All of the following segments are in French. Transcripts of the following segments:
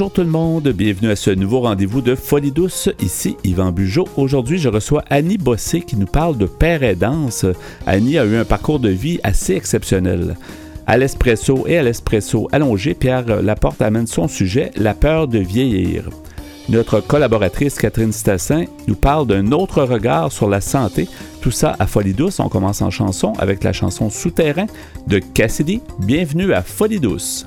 Bonjour tout le monde, bienvenue à ce nouveau rendez-vous de Folie douce. Ici Yvan Bugeaud. Aujourd'hui, je reçois Annie Bossé qui nous parle de père et danse. Annie a eu un parcours de vie assez exceptionnel. À l'espresso et à l'espresso allongé, Pierre Laporte amène son sujet, la peur de vieillir. Notre collaboratrice Catherine Stassin nous parle d'un autre regard sur la santé. Tout ça à Folie douce. On commence en chanson avec la chanson Souterrain de Cassidy. Bienvenue à Folie douce.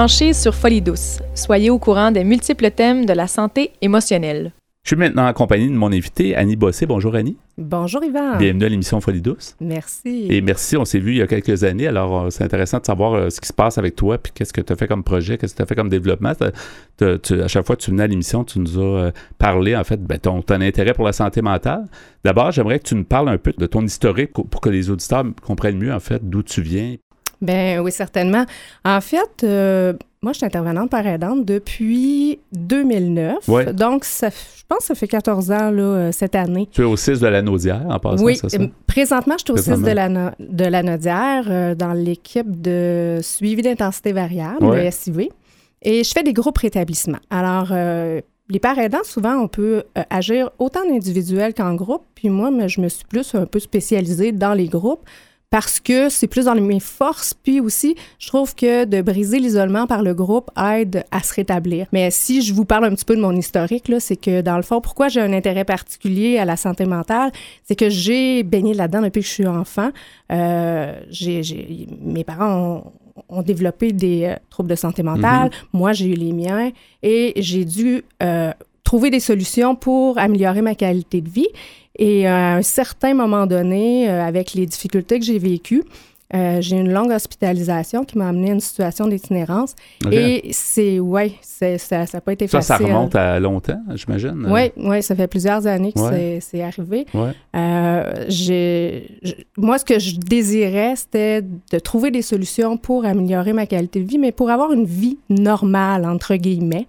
Branché sur Folie douce. Soyez au courant des multiples thèmes de la santé émotionnelle. Je suis maintenant accompagné de mon invité, Annie Bossé. Bonjour Annie. Bonjour Yvan. Bienvenue à l'émission Folie douce. Merci. Et merci, on s'est vu il y a quelques années, alors euh, c'est intéressant de savoir euh, ce qui se passe avec toi, puis qu'est-ce que tu as fait comme projet, qu'est-ce que tu as fait comme développement. à chaque fois que tu venais à l'émission, tu nous as euh, parlé, en fait, ben, ton, ton, intérêt pour la santé mentale. D'abord, j'aimerais que tu nous parles un peu de ton historique pour que les auditeurs comprennent mieux, en fait, d'où tu viens, ben oui, certainement. En fait, euh, moi, je suis intervenante par aidante depuis 2009. Donc, ça, je pense que ça fait 14 ans là, euh, cette année. Tu es au 6 de la Naudière, en passant, Oui, ça? présentement, je suis au 6 de la, de la Naudière euh, dans l'équipe de suivi d'intensité variable, le SIV. Et je fais des groupes rétablissements. Alors, les parents aidants, souvent, on peut agir autant en individuel qu'en groupe. Puis moi, je me suis plus un peu spécialisée dans les groupes parce que c'est plus dans mes forces. Puis aussi, je trouve que de briser l'isolement par le groupe aide à se rétablir. Mais si je vous parle un petit peu de mon historique, là, c'est que dans le fond, pourquoi j'ai un intérêt particulier à la santé mentale, c'est que j'ai baigné là-dedans depuis que je suis enfant. Euh, j'ai, mes parents ont, ont développé des euh, troubles de santé mentale. Mm-hmm. Moi, j'ai eu les miens et j'ai dû euh, trouver des solutions pour améliorer ma qualité de vie. Et à un certain moment donné, euh, avec les difficultés que j'ai vécues, euh, j'ai une longue hospitalisation qui m'a amené à une situation d'itinérance. Et c'est, ouais, ça n'a pas été facile. Ça, ça remonte à longtemps, j'imagine. Oui, ouais, ça fait plusieurs années que c'est arrivé. Euh, moi, ce que je désirais, c'était de trouver des solutions pour améliorer ma qualité de vie, mais pour avoir une vie normale, entre guillemets.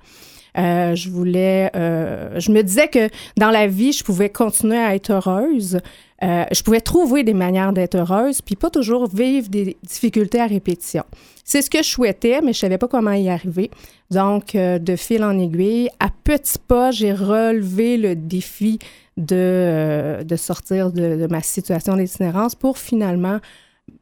Euh, je voulais, euh, je me disais que dans la vie, je pouvais continuer à être heureuse. Euh, je pouvais trouver des manières d'être heureuse, puis pas toujours vivre des difficultés à répétition. C'est ce que je souhaitais, mais je savais pas comment y arriver. Donc, de fil en aiguille, à petits pas, j'ai relevé le défi de, de sortir de, ma situation d'itinérance pour finalement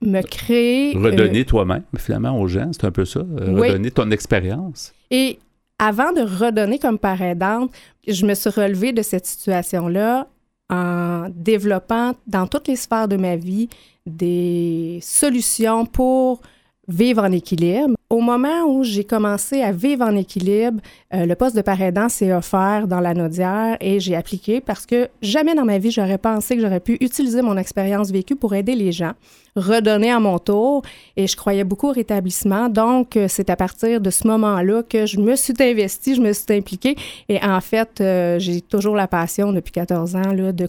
me créer... Redonner toi-même, finalement, aux gens, c'est un peu ça. Redonner ton expérience. Et avant de redonner comme par aidante, je me suis relevée de cette situation-là en développant dans toutes les sphères de ma vie des solutions pour vivre en équilibre. Au moment où j'ai commencé à vivre en équilibre, euh, le poste de parent s'est offert dans la Naudière et j'ai appliqué parce que jamais dans ma vie j'aurais pensé que j'aurais pu utiliser mon expérience vécue pour aider les gens, redonner à mon tour et je croyais beaucoup au rétablissement. Donc euh, c'est à partir de ce moment-là que je me suis investie, je me suis impliquée et en fait euh, j'ai toujours la passion depuis 14 ans là, de,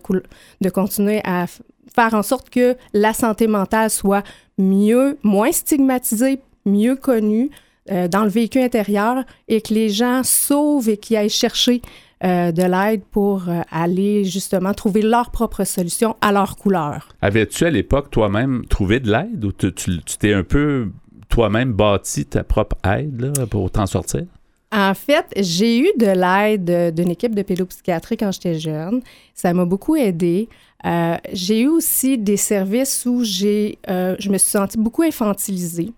de continuer à faire en sorte que la santé mentale soit mieux, moins stigmatisé, mieux connu euh, dans le véhicule intérieur et que les gens sauvent et qu'ils aillent chercher euh, de l'aide pour euh, aller justement trouver leur propre solution à leur couleur. Avais-tu à l'époque toi-même trouvé de l'aide ou tu t'es un peu toi-même bâti ta propre aide pour t'en sortir? En fait, j'ai eu de l'aide d'une équipe de pédopsychiatrie quand j'étais jeune. Ça m'a beaucoup aidé. Euh, j'ai eu aussi des services où j'ai, euh, je me suis sentie beaucoup infantilisée.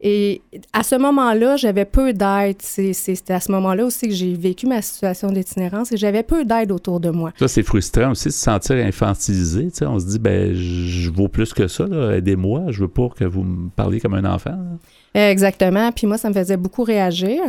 Et à ce moment-là, j'avais peu d'aide. C'était à ce moment-là aussi que j'ai vécu ma situation d'itinérance et j'avais peu d'aide autour de moi. Ça, c'est frustrant aussi de se sentir infantilisé. On se dit, ben, je vaux plus que ça. Aidez-moi. Je veux pas que vous me parliez comme un enfant. Exactement. Puis moi, ça me faisait beaucoup réagir.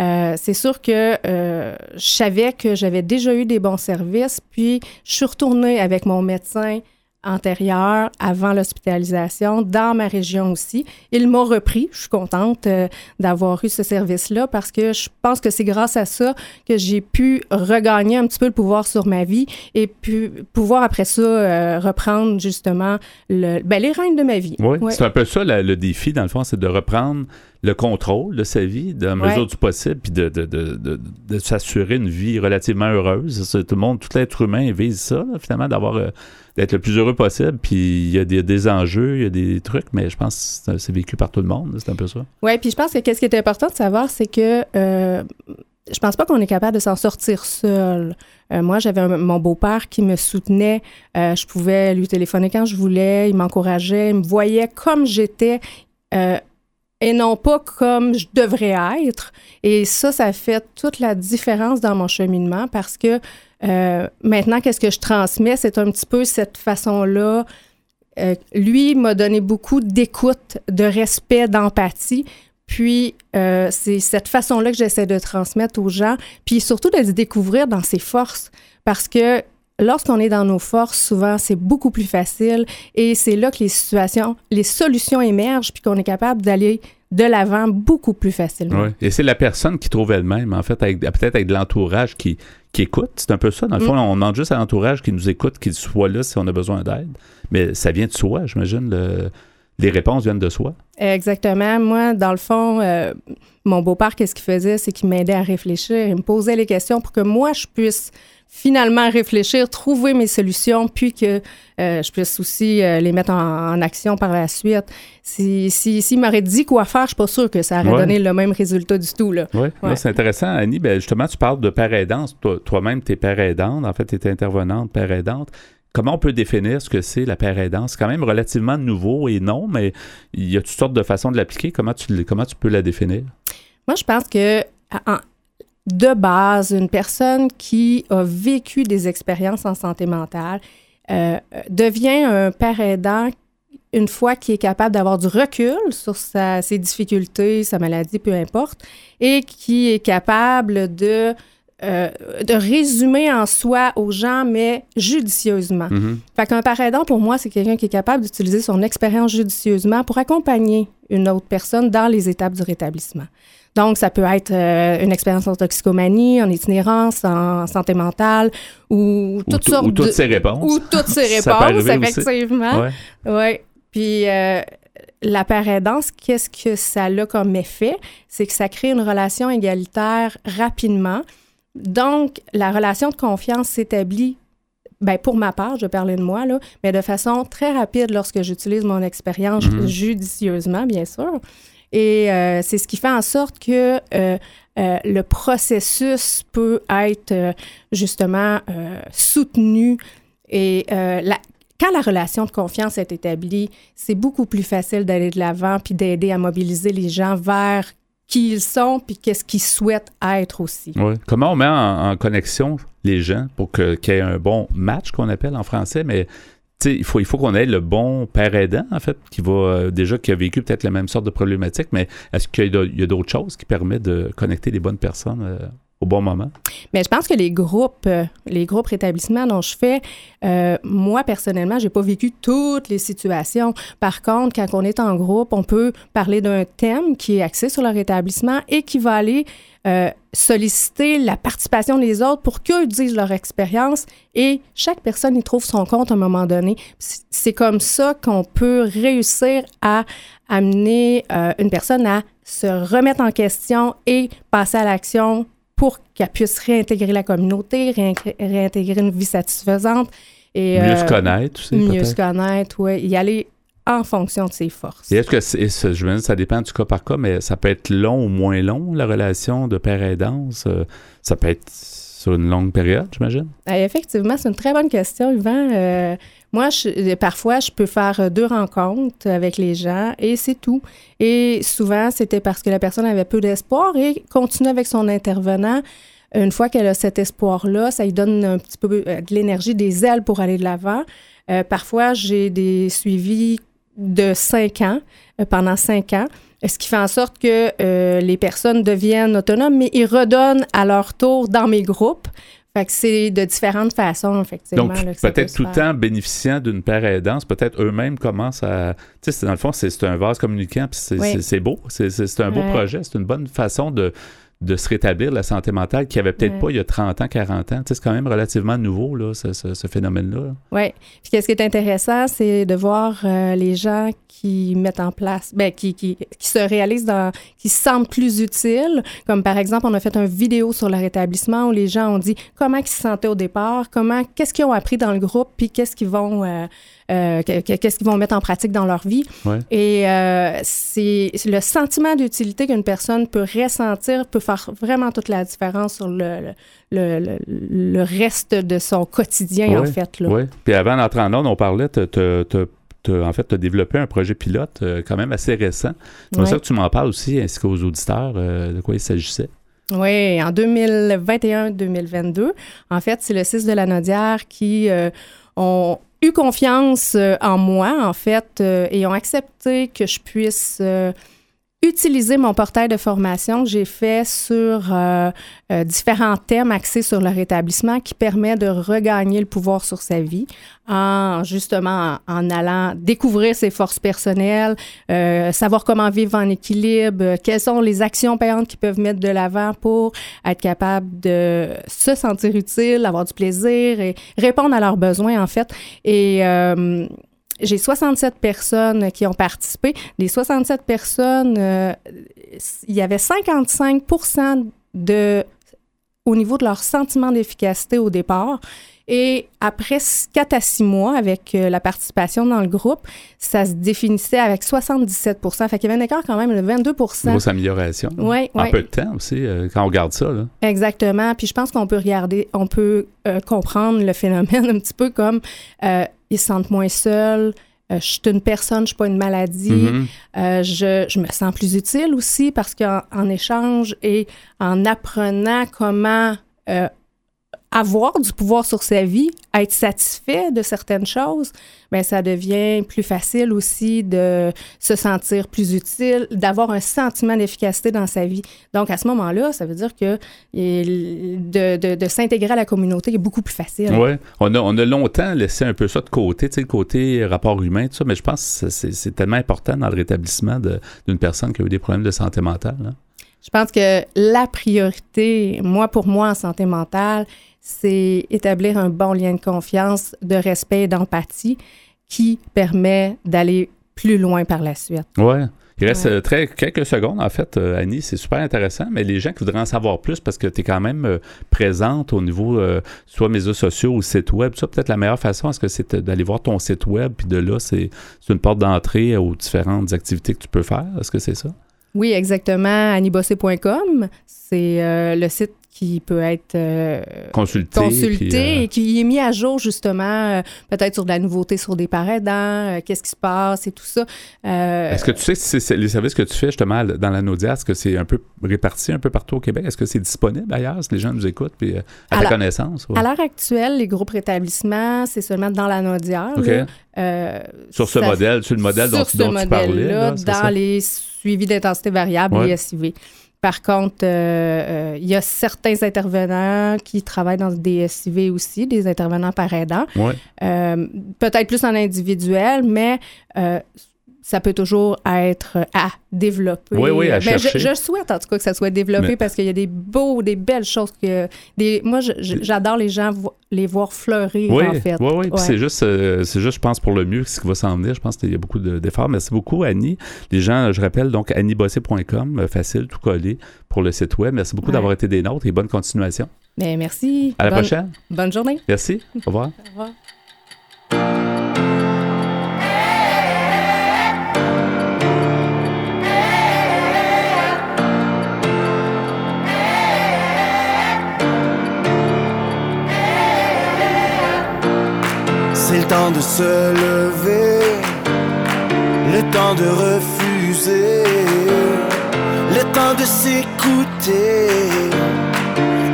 Euh, c'est sûr que euh, je savais que j'avais déjà eu des bons services. Puis je suis retournée avec mon médecin antérieure, avant l'hospitalisation, dans ma région aussi. Ils m'ont repris. Je suis contente euh, d'avoir eu ce service-là parce que je pense que c'est grâce à ça que j'ai pu regagner un petit peu le pouvoir sur ma vie et puis pouvoir après ça euh, reprendre justement le, ben, les règnes de ma vie. Oui, c'est un peu ça le défi, dans le fond, c'est de reprendre le contrôle de sa vie, de la mesure du possible, puis de, de, de, de s'assurer une vie relativement heureuse. tout le monde, tout l'être humain vise ça, finalement, d'avoir euh, d'être le plus heureux possible. Puis il y a des, des, enjeux, il y a des trucs, mais je pense que c'est vécu par tout le monde. C'est un peu ça. Oui, puis je pense que qu'est-ce qui est important de savoir, c'est que euh, je pense pas qu'on est capable de s'en sortir seul. Euh, moi, j'avais mon beau-père qui me soutenait. Euh, je pouvais lui téléphoner quand je voulais. Il m'encourageait. Il me voyait comme j'étais. Et non pas comme je devrais être. Et ça, ça fait toute la différence dans mon cheminement parce que euh, maintenant, qu'est-ce que je transmets? C'est un petit peu cette façon-là. Euh, lui m'a donné beaucoup d'écoute, de respect, d'empathie. Puis, euh, c'est cette façon-là que j'essaie de transmettre aux gens, puis surtout de les découvrir dans ses forces. Parce que lorsqu'on est dans nos forces, souvent, c'est beaucoup plus facile et c'est là que les situations, les solutions émergent puis qu'on est capable d'aller de l'avant beaucoup plus facilement. Oui. Et c'est la personne qui trouve elle-même, en fait, peut-être avec de l'entourage qui, qui écoute. C'est un peu ça. Dans le fond, mm. on demande juste à l'entourage qui nous écoute, qu'il soit là si on a besoin d'aide. Mais ça vient de soi, j'imagine. les réponses viennent de soi. Exactement. Moi, dans le fond, euh, mon beau-père, qu'est-ce qu'il faisait? C'est qu'il m'aidait à réfléchir. Il me posait les questions pour que moi, je puisse finalement réfléchir, trouver mes solutions, puis que euh, je puisse aussi euh, les mettre en, action par la suite. S'il si, si, m'aurait dit quoi faire, je suis pas sûre que ça aurait donné le même résultat du tout. Là. Oui, ouais. c'est intéressant, Annie. Ben, justement, tu parles de père aidante. Toi-même, tu es père aidante. En fait, tu es intervenante, père aidante. comment on peut définir ce que c'est la paire aidance? C'est quand même relativement nouveau et non, mais il y a toutes sortes de façons de l'appliquer. Comment tu, comment tu peux la définir? Moi, je pense que de base, une personne qui a vécu des expériences en santé mentale euh, devient un père aidant une fois qu'il est capable d'avoir du recul sur ses difficultés, sa maladie, peu importe, et qui est capable de, euh, de résumer en soi aux gens, mais judicieusement. Fait qu'un parent aidant, pour moi, c'est quelqu'un qui est capable d'utiliser son expérience judicieusement pour accompagner une autre personne dans les étapes du rétablissement. Donc, ça peut être euh, une expérience en toxicomanie, en itinérance, en santé mentale, ou toutes sortes Ou toutes ces réponses. Ou toutes ces réponses, effectivement. Oui. Ouais. Puis, euh, la parédance, qu'est-ce que ça a comme effet? C'est que ça crée une relation égalitaire rapidement. Donc, la relation de confiance s'établit ben pour ma part, je parlais de moi, là, mais de façon très rapide lorsque j'utilise mon expérience mm-hmm. judicieusement, bien sûr. Et euh, c'est ce qui fait en sorte que euh, euh, le processus peut être justement soutenu et quand la relation de confiance est établie, c'est beaucoup plus facile d'aller de l'avant puis d'aider à mobiliser les gens vers qui ils sont puis qu'est-ce qu'ils souhaitent être aussi. Comment on met en, connexion les gens pour qu'il y ait un bon match qu'on appelle en français, mais il faut, il faut qu'on ait le bon père aidant, en fait, qui va euh, déjà qui a vécu peut-être la même sorte de problématique, mais est-ce qu'il y a d'autres choses qui permettent de connecter les bonnes personnes euh, au bon moment? Mais je pense que les groupes, euh, les groupes rétablissements dont je fais, moi personnellement, j'ai pas vécu toutes les situations. Par contre, quand on est en groupe, on peut parler d'un thème qui est axé sur le rétablissement et qui va aller euh, solliciter la participation des autres pour qu'eux disent leur expérience et chaque personne y trouve son compte à un moment donné. C'est comme ça qu'on peut réussir à amener euh, une personne à se remettre en question et passer à l'action pour qu'elle puisse réintégrer la communauté, réintégrer une vie satisfaisante. Et, mieux se euh, connaître aussi. Mieux se connaître, oui. Y aller en fonction de ses forces. est-ce que, je me dis, ça dépend du cas par cas, mais ça peut être long ou moins long, la relation de père aidance? Euh, ça peut être sur une longue période, j'imagine? Euh, effectivement, c'est une très bonne question, Yvan. Euh, moi, je, parfois, je peux faire deux rencontres avec les gens et c'est tout. Et souvent, c'était parce que la personne avait peu d'espoir et continue avec son intervenant. Une fois qu'elle a cet espoir-là, ça lui donne un petit peu de l'énergie, des ailes pour aller de l'avant. parfois, j'ai des suivis de cinq ans, euh, pendant cinq ans, ce qui fait en sorte que euh, les personnes deviennent autonomes, mais ils redonnent à leur tour dans mes groupes. Fait que c'est de différentes façons, effectivement. Donc, peut-être tout le temps bénéficiant d'une paire aidance, peut-être eux-mêmes commencent à. Tu sais, dans le fond, c'est un vase communicant, puis c'est beau. C'est un beau projet. C'est une bonne façon de, de se rétablir la santé mentale qui avait peut-être pas il y a 30 ans, 40 ans. c'est quand même relativement nouveau, là, ce, phénomène-là. Oui. Puis ce qui est intéressant, c'est de voir euh, les gens qui mettent en place, ben, qui, qui, qui, se réalisent dans, qui se sentent plus utiles. Comme par exemple, on a fait une vidéo sur le rétablissement où les gens ont dit comment ils se sentaient au départ, comment, qu'est-ce qu'ils ont appris dans le groupe, puis qu'est-ce qu'ils vont, euh, euh, qu'est-ce qu'ils vont mettre en pratique dans leur vie. Et euh, c'est le sentiment d'utilité qu'une personne peut ressentir peut faire vraiment toute la différence sur le, le, le, reste de son quotidien, en fait. Oui. Puis avant d'entrer en ordre, on parlait, en fait, tu as développé un projet pilote euh, quand même assez récent. C'est ça que tu m'en parles aussi, ainsi qu'aux auditeurs, de quoi il s'agissait. Oui, en 2021-2022, en fait, c'est le 6 de la Nodière qui ont eu confiance euh, en moi, en fait, euh, et ont accepté que je puisse euh, utiliser mon portail de formation que j'ai fait sur différents thèmes axés sur le rétablissement qui permet de regagner le pouvoir sur sa vie en justement en, allant découvrir ses forces personnelles, euh, savoir comment vivre en équilibre, quelles sont les actions payantes qu'ils peuvent mettre de l'avant pour être capable de se sentir utile, avoir du plaisir et répondre à leurs besoins en fait. Et euh, j'ai 67 personnes qui ont participé. Les 67 personnes, euh, il y avait 55 de au niveau de leur sentiment d'efficacité au départ. Et après 4 à 6 mois avec euh, la participation dans le groupe, ça se définissait avec 77% Fait qu'il y avait un écart quand même de 22% Grosse amélioration. Oui, En peu de temps aussi, euh, quand on regarde ça. Là. Exactement. Puis je pense qu'on peut regarder, on peut euh, comprendre le phénomène un petit peu comme ils se sentent moins seuls, je suis une personne, je ne suis pas une maladie. Mm-hmm. je, je, me sens plus utile aussi parce qu'en échange et en apprenant comment avoir du pouvoir sur sa vie, être satisfait de certaines choses, bien, ça devient plus facile aussi de se sentir plus utile, d'avoir un sentiment d'efficacité dans sa vie. Donc, à ce moment-là, ça veut dire que de, s'intégrer à la communauté est beaucoup plus facile. Oui, on a, on a longtemps laissé un peu ça de côté, tu sais, le côté rapport humain, tout ça, mais je pense que c'est tellement important dans le rétablissement d'une personne qui a eu des problèmes de santé mentale. Hein. Je pense que la priorité, moi, pour moi, en santé mentale, c'est établir un bon lien de confiance, de respect et d'empathie qui permet d'aller plus loin par la suite. Oui. Il reste euh, très, quelques secondes, en fait, euh, Annie. C'est super intéressant, mais les gens qui voudraient en savoir plus parce que tu es quand même euh, présente au niveau soit médias sociaux ou site web, ça, peut-être la meilleure façon, est-ce que c'est d'aller voir ton site web, puis de là, c'est une porte d'entrée aux différentes activités que tu peux faire? Est-ce que c'est ça? Oui, exactement. Anniebossé.com, c'est le site qui peut être euh, consulté, consulté euh, et qui est mis à jour justement euh, peut-être sur de la nouveauté sur des paradans, qu'est-ce qui se passe et tout ça. Est-ce que tu sais si c'est les services que tu fais justement dans la Naudia, est-ce que c'est un peu réparti un peu partout au Québec? Est-ce que c'est disponible ailleurs si les gens nous écoutent puis à, ta connaissance? À l'heure actuelle, les groupes rétablissement, c'est seulement dans la Naudière. sur ce modèle, sur le modèle dont, tu parlais. Là, dans les suivis d'intensité variable, les SIV. Par contre, euh, euh, il y a certains intervenants qui travaillent dans des SIV aussi, des intervenants par aidant. Euh, peut-être plus en individuel, mais ça peut toujours être à développer. Oui, oui, à chercher. Je, souhaite en tout cas que ça soit développé parce qu'il y a des beaux, des belles choses que. Des, moi, j'adore les gens les voir fleurir, en fait. Oui, oui, c'est juste, euh, c'est juste, je pense, pour le mieux ce qui va s'en venir. Je pense qu'il y a beaucoup d'efforts. Merci beaucoup, Annie. Les gens, je rappelle, donc, anniebossé.com, euh, facile, tout collé pour le site web. Merci beaucoup d'avoir été des nôtres et bonne continuation. Bien, merci. À la prochaine. Bonne journée. Merci. Au revoir. Au revoir. Temps de se lever, le temps de refuser, le temps de s'écouter.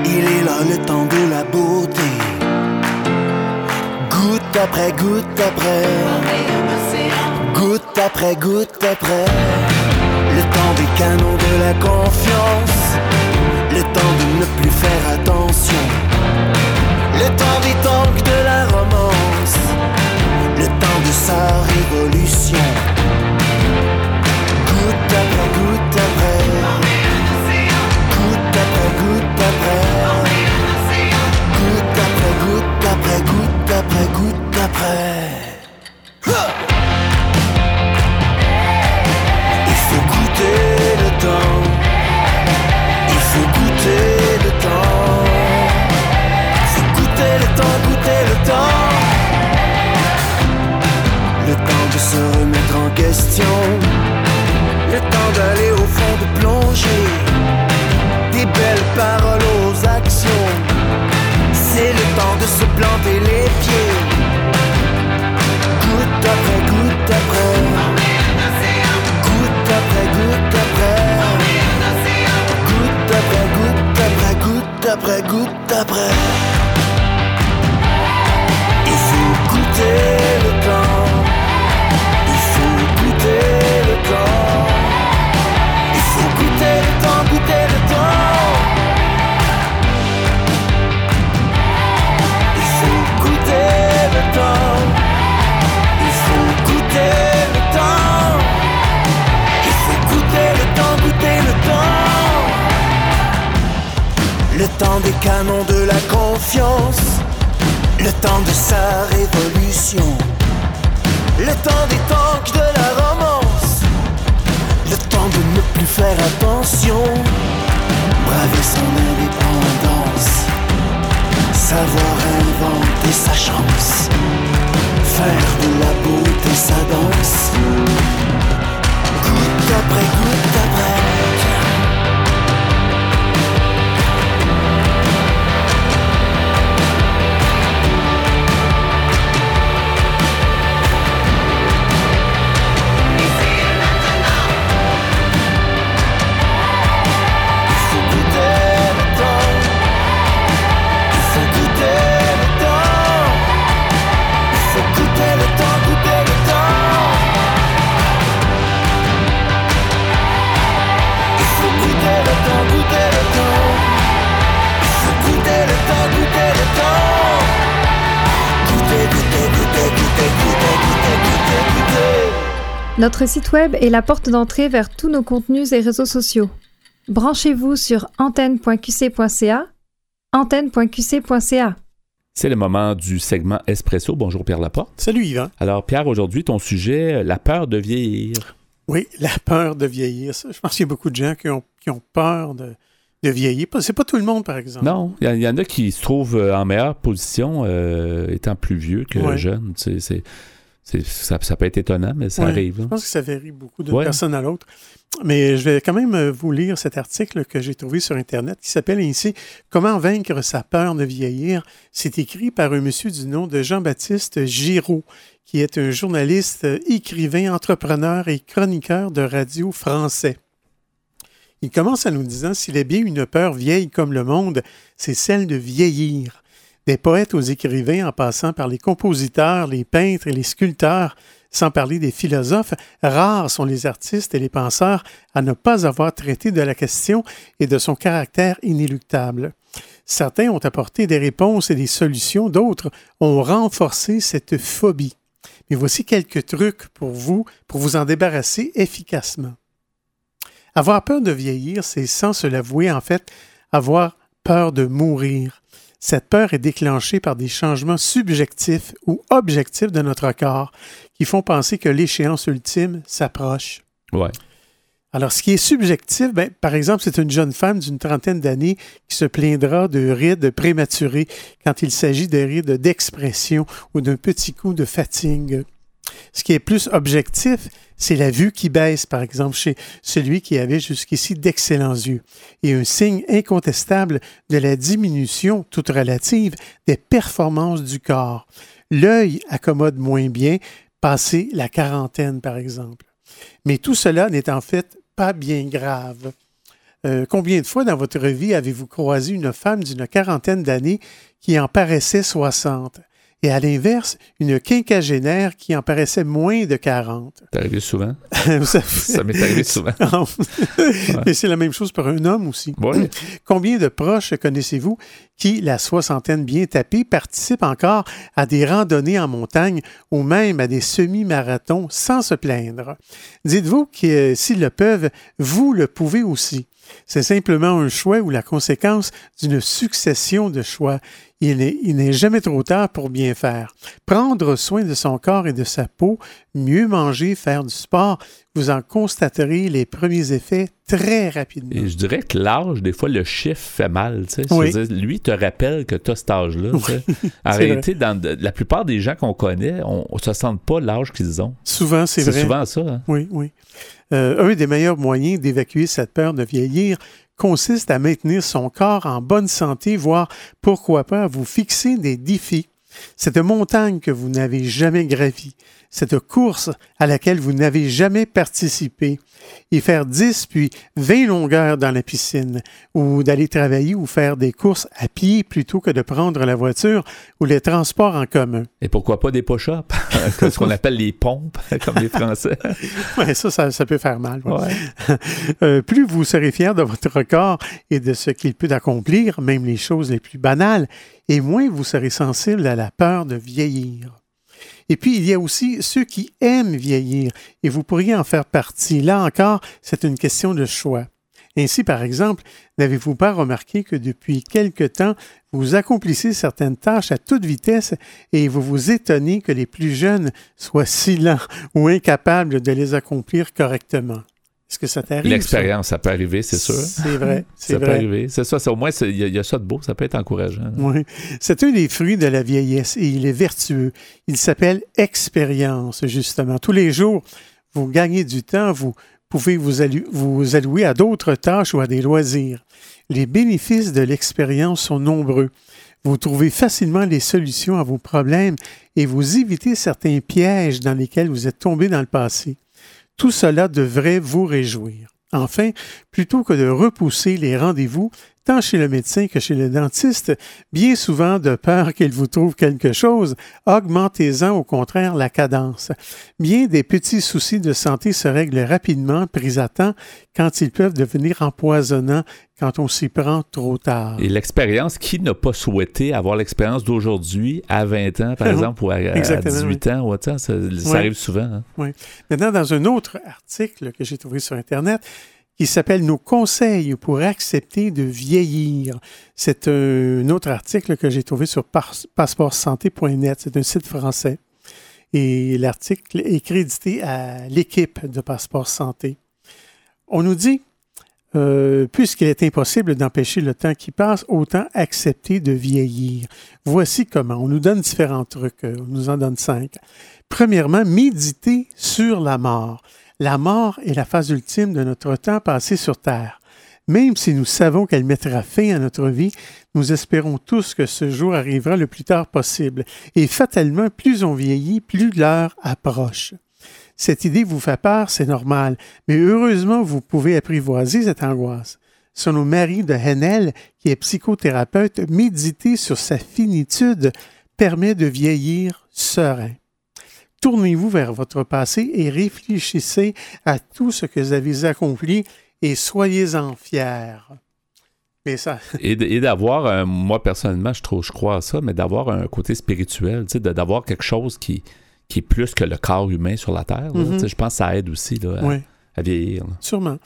Il est là le temps de la beauté. Goutte après goutte après, goutte après goutte après. Le temps des canons de la confiance, le temps de ne plus faire attention. Le temps des tanks de la romance, le de sa révolution. Goutte après goutte après, goutte après goutte après, goutte après goutte après goutte après goutte après. Il faut goûter le temps, en question. Le temps d'aller au fond de plonger. Des belles paroles aux actions. C'est le temps de se planter les pieds. Goutte après goutte après. Goutte après goutte après. Goutte après goutte après goutte après goutte après. le temps. Temps des canons de la confiance le temps de sa révolution. Le temps des tanks de la romance. Le temps de ne plus faire attention. Braver son indépendance. savoir inventer sa chance, Notre site web est la porte d'entrée vers tous nos contenus et réseaux sociaux. Branchez-vous sur antenne.qc.ca, antenne.qc.ca. C'est le moment du segment Espresso. Bonjour Pierre Laporte. Salut Yvan. Alors Pierre, aujourd'hui, ton sujet, la peur de vieillir. Oui, la peur de vieillir. Je pense qu'il y a beaucoup de gens qui ont, peur de, vieillir. C'est pas tout le monde, par exemple. Non, il y, en a qui se trouvent euh, en meilleure position euh, étant plus vieux que jeunes. C'est ça, ça, peut être étonnant, mais ça arrive. Je pense que ça varie beaucoup d'une personne à l'autre. Mais je vais quand même euh, vous lire cet article que j'ai trouvé sur Internet qui s'appelle ici Comment vaincre sa peur de vieillir. C'est écrit par un monsieur du nom de Jean-Baptiste Giraud, qui est un journaliste, euh, écrivain, entrepreneur et chroniqueur de radio français. Il commence en nous disant S'il est bien une peur vieille comme le monde, c'est celle de vieillir. Des poètes aux écrivains en passant par les compositeurs, les peintres et les sculpteurs, sans parler des philosophes, rares sont les artistes et les penseurs à ne pas avoir traité de la question et de son caractère inéluctable. Certains ont apporté des réponses et des solutions, d'autres ont renforcé cette phobie. Mais voici quelques trucs pour vous, pour vous en débarrasser efficacement. Avoir peur de vieillir, c'est sans se l'avouer, en fait, avoir peur de mourir. Cette peur est déclenchée par des changements subjectifs ou objectifs de notre corps qui font penser que l'échéance ultime s'approche. Ouais. Alors, ce qui est subjectif, ben, par exemple, c'est une jeune femme d'une trentaine d'années qui se plaindra de rides prématurées quand il s'agit de rides d'expression ou d'un petit coup de fatigue. Ce qui est plus objectif, c'est la vue qui baisse, par exemple, chez celui qui avait jusqu'ici d'excellents yeux, et un signe incontestable de la diminution, toute relative, des performances du corps. L'œil accommode moins bien, passé la quarantaine, par exemple. Mais tout cela n'est en fait pas bien grave. Euh, combien de fois dans votre vie avez-vous croisé une femme d'une quarantaine d'années qui en paraissait soixante? Et à l'inverse, une quinquagénaire qui en paraissait moins de 40. C'est arrivé souvent. ça, m'est arrivé souvent. Mais c'est la même chose pour un homme aussi. Combien de proches connaissez-vous qui, la soixantaine bien tapée, participent encore à des randonnées en montagne ou même à des semi-marathons sans se plaindre? Dites-vous que s'ils le peuvent, vous le pouvez aussi. C'est simplement un choix ou la conséquence d'une succession de choix. Il n'est jamais trop tard pour bien faire. Prendre soin de son corps et de sa peau, mieux manger, faire du sport, vous en constaterez les premiers effets très rapidement. Et je dirais que l'âge, des fois, le chiffre fait mal. Lui te rappelle que tu as cet âge-là. en réalité, dans la plupart des gens qu'on connaît, on ne se sent pas l'âge qu'ils ont. Souvent, c'est vrai. C'est souvent ça. Hein. Oui, oui. Euh, un des meilleurs moyens d'évacuer cette peur de vieillir consiste à maintenir son corps en bonne santé, voire pourquoi pas vous fixer des défis. Cette montagne que vous n'avez jamais gravie, cette course à laquelle vous n'avez jamais participé, et faire 10 puis 20 longueurs dans la piscine, ou d'aller travailler ou faire des courses à pied plutôt que de prendre la voiture ou les transports en commun. Et pourquoi pas des push-ups, ce qu'on appelle les pompes, comme les Français. oui, ça, ça, peut faire mal. Euh, plus vous serez fier de votre corps et de ce qu'il peut accomplir, même les choses les plus banales, et moins vous serez sensible à la peur de vieillir. Et puis, il y a aussi ceux qui aiment vieillir, et vous pourriez en faire partie. Là encore, c'est une question de choix. Ainsi, par exemple, n'avez-vous pas remarqué que depuis quelque temps, vous accomplissez certaines tâches à toute vitesse et vous vous étonnez que les plus jeunes soient si lents ou incapables de les accomplir correctement? Est-ce que ça t'arrive? L'expérience, ça? peut arriver, c'est sûr. C'est vrai. ça peut arriver. C'est ça. Au moins, il y, a ça de beau. Ça peut être encourageant. Oui. C'est un des fruits de la vieillesse et il est vertueux. Il s'appelle expérience, justement. Tous les jours, vous gagnez du temps, vous pouvez vous, vous allouer à d'autres tâches ou à des loisirs. Les bénéfices de l'expérience sont nombreux. Vous trouvez facilement les solutions à vos problèmes et vous évitez certains pièges dans lesquels vous êtes tombé dans le passé. Tout cela devrait vous réjouir. Enfin, plutôt que de repousser les rendez-vous, tant chez le médecin que chez le dentiste, bien souvent de peur qu'il vous trouve quelque chose, augmentez-en au contraire la cadence. Bien des petits soucis de santé se règlent rapidement, pris à temps, quand ils peuvent devenir empoisonnants quand on s'y prend trop tard. Et l'expérience, qui n'a pas souhaité avoir l'expérience d'aujourd'hui à 20 ans, par exemple, ou à, 18 ans, ou ça, ça arrive souvent. Hein. Oui. Maintenant, dans un autre article que j'ai trouvé sur Internet, qui s'appelle Nos conseils pour accepter de vieillir. C'est un autre article que j'ai trouvé sur passeportsanté.net. C'est un site français. Et l'article est crédité à l'équipe de Passeport Santé. On nous dit, euh, puisqu'il est impossible d'empêcher le temps qui passe, autant accepter de vieillir. Voici comment. On nous donne différents trucs. On nous en donne cinq. Premièrement, méditer sur la mort. La mort est la phase ultime de notre temps passé sur Terre. Même si nous savons qu'elle mettra fin à notre vie, nous espérons tous que ce jour arrivera le plus tard possible. Et fatalement, plus on vieillit, plus l'heure approche. Cette idée vous fait peur, c'est normal, mais heureusement, vous pouvez apprivoiser cette angoisse. Selon Marie de Henel, qui est psychothérapeute, méditer sur sa finitude permet de vieillir serein tournez-vous vers votre passé et réfléchissez à tout ce que vous avez accompli et soyez-en fiers. Ça... et d'avoir, moi personnellement, je, trouve, je crois à ça, mais d'avoir un côté spirituel, d'avoir quelque chose qui, qui est plus que le corps humain sur la Terre. Mm-hmm. Je pense que ça aide aussi à, vieillir. Sûrement.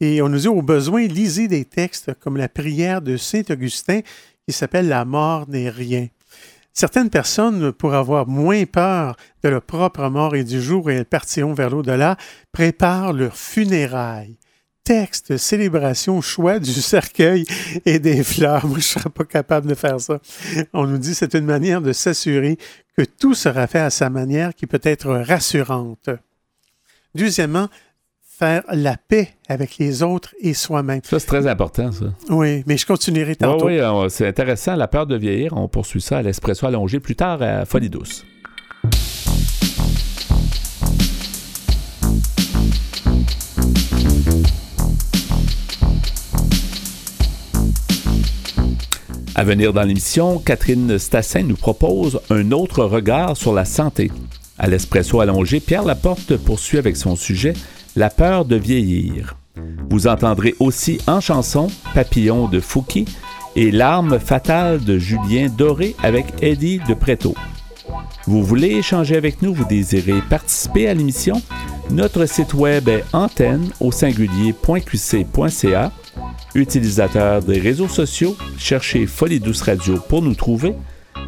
Et on nous dit au besoin, lisez des textes comme la prière de Saint Augustin qui s'appelle La mort n'est rien. Certaines personnes, pour avoir moins peur de leur propre mort et du jour où elles partiront vers l'au-delà, préparent leurs funérailles. Texte, célébration, choix du cercueil et des fleurs. Moi, je ne serais pas capable de faire ça. On nous dit que c'est une manière de s'assurer que tout sera fait à sa manière qui peut être rassurante. Deuxièmement, faire la paix avec les autres et soi-même. Ça, c'est très important, ça. Oui, mais je continuerai tantôt. Oui, oui c'est intéressant. La peur de vieillir, on poursuit ça à l'espresso allongé plus tard à Folie Douce. À venir dans l'émission, Catherine Stassin nous propose un autre regard sur la santé. À l'espresso allongé, Pierre Laporte poursuit avec son sujet la peur de vieillir. Vous entendrez aussi en chanson Papillon de Fouki et L'arme fatale de Julien Doré avec Eddie de Préto. Vous voulez échanger avec nous, vous désirez participer à l'émission? Notre site web est antenne au singulier.qc.ca. Utilisateur des réseaux sociaux, cherchez Folie Douce Radio pour nous trouver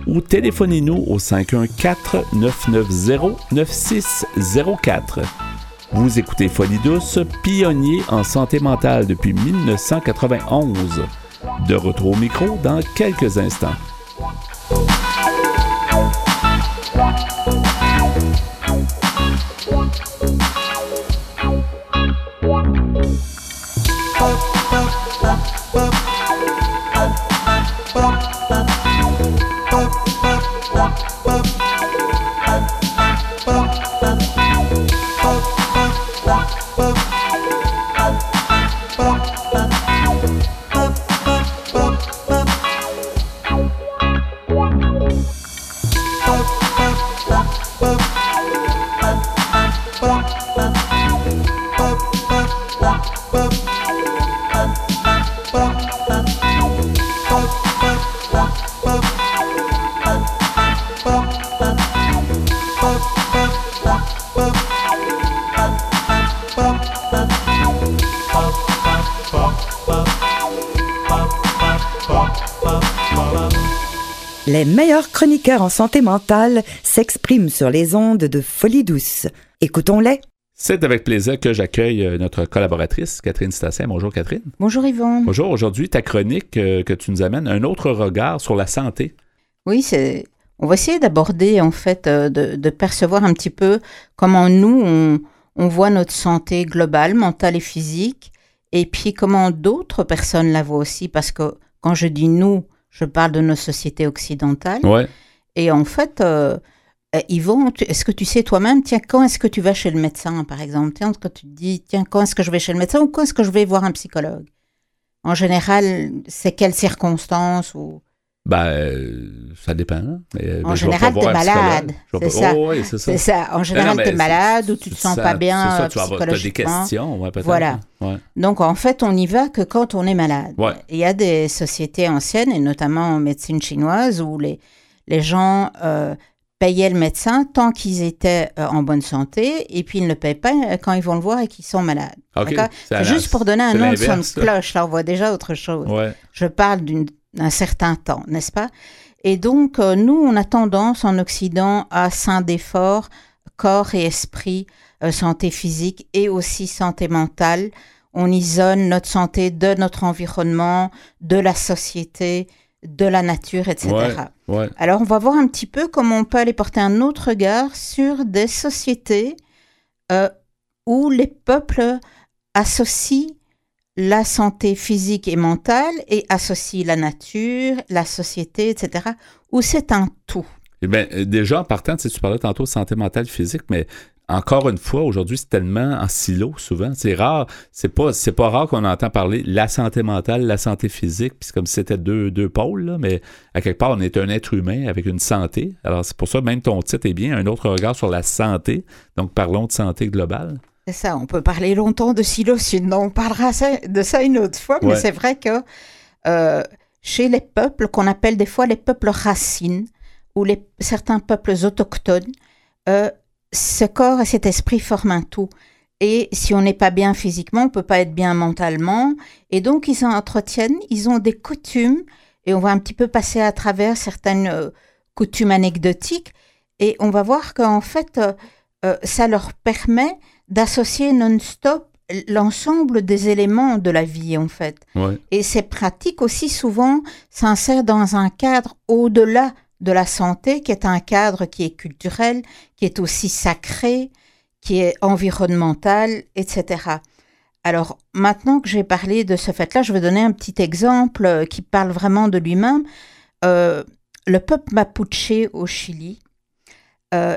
ou téléphonez-nous au 514 990 9604. Vous écoutez Folie pionnier en santé mentale depuis 1991. De retour au micro dans quelques instants. Chroniqueurs en santé mentale s'expriment sur les ondes de Folie Douce. Écoutons-les. C'est avec plaisir que j'accueille euh, notre collaboratrice, Catherine Stassin. Bonjour, Catherine. Bonjour, Yvon. Bonjour. Aujourd'hui, ta chronique euh, que tu nous amènes, un autre regard sur la santé. Oui, c'est. On va essayer d'aborder, en fait, euh, de, percevoir un petit peu comment nous, on, on, voit notre santé globale, mentale et physique, et puis comment d'autres personnes la voient aussi, parce que quand je dis nous, je parle de nos sociétés occidentales. Ouais. Et en fait, euh, Yvon, est-ce que tu sais toi-même, tiens, quand est-ce que tu vas chez le médecin, par exemple? Tiens, quand tu te dis, tiens, quand est-ce que je vais chez le médecin ou quand est-ce que je vais voir un psychologue? En général, c'est quelles circonstances ou... Ben, euh, ça dépend. Hein. Euh, en général, tu es malade. C'est ça. Oh, oui, c'est ça. En général, tu es malade ou tu te sens pas bien ça, tu psychologiquement. As des questions, ouais, Voilà. Donc, en fait, on y va que quand on est malade. Il y a des sociétés anciennes, et notamment en médecine chinoise, où les, les gens payaient le médecin tant qu'ils étaient euh, en bonne santé, et puis ils ne le payent pas euh, quand ils vont le voir et qu'ils sont malades. C'est juste pour donner un nom de son cloche, là on voit déjà autre chose. Je parle d'un certain temps, n'est-ce pas? Et donc, euh, nous, on a tendance en Occident à scinder fort corps et esprit, santé physique et aussi santé mentale. On isole notre santé de notre environnement, de la société, de la nature, etc. Alors, on va voir un petit peu comment on peut aller porter un autre regard sur des sociétés euh, où les peuples associent la santé physique et mentale et associent la nature, la société, etc., où c'est un tout. Eh bien, déjà, en partant, tu parlais tantôt de santé mentale physique, mais encore une fois, aujourd'hui, c'est tellement en silo souvent. C'est rare. C'est pas, c'est pas rare qu'on entend parler la santé mentale, la santé physique, puis c'est comme si c'était deux, deux pôles, mais à quelque part, on est un être humain avec une santé. Alors, c'est pour ça, même ton titre est bien, un autre regard sur la santé. Donc, parlons de santé globale. C'est ça, on peut parler longtemps de silo, sinon on parlera de ça une autre fois, mais c'est vrai que euh, chez les peuples, qu'on appelle des fois les peuples racines, ou les, certains peuples autochtones, euh, ce corps et cet esprit forment un tout. Et si on n'est pas bien physiquement, on peut pas être bien mentalement. Et donc, ils en entretiennent, ils ont des coutumes, et on va un petit peu passer à travers certaines euh, coutumes anecdotiques, et on va voir qu'en fait, euh, euh, ça leur permet d'associer non-stop l'ensemble des éléments de la vie, en fait. Et ces pratiques aussi souvent s'insèrent dans un cadre au-delà de la santé, qui est un cadre qui est culturel, qui est aussi sacré, qui est environnemental, etc. Alors maintenant que j'ai parlé de ce fait-là, je vais donner un petit exemple euh, qui parle vraiment de lui-même. Euh, le peuple mapuche au Chili, euh,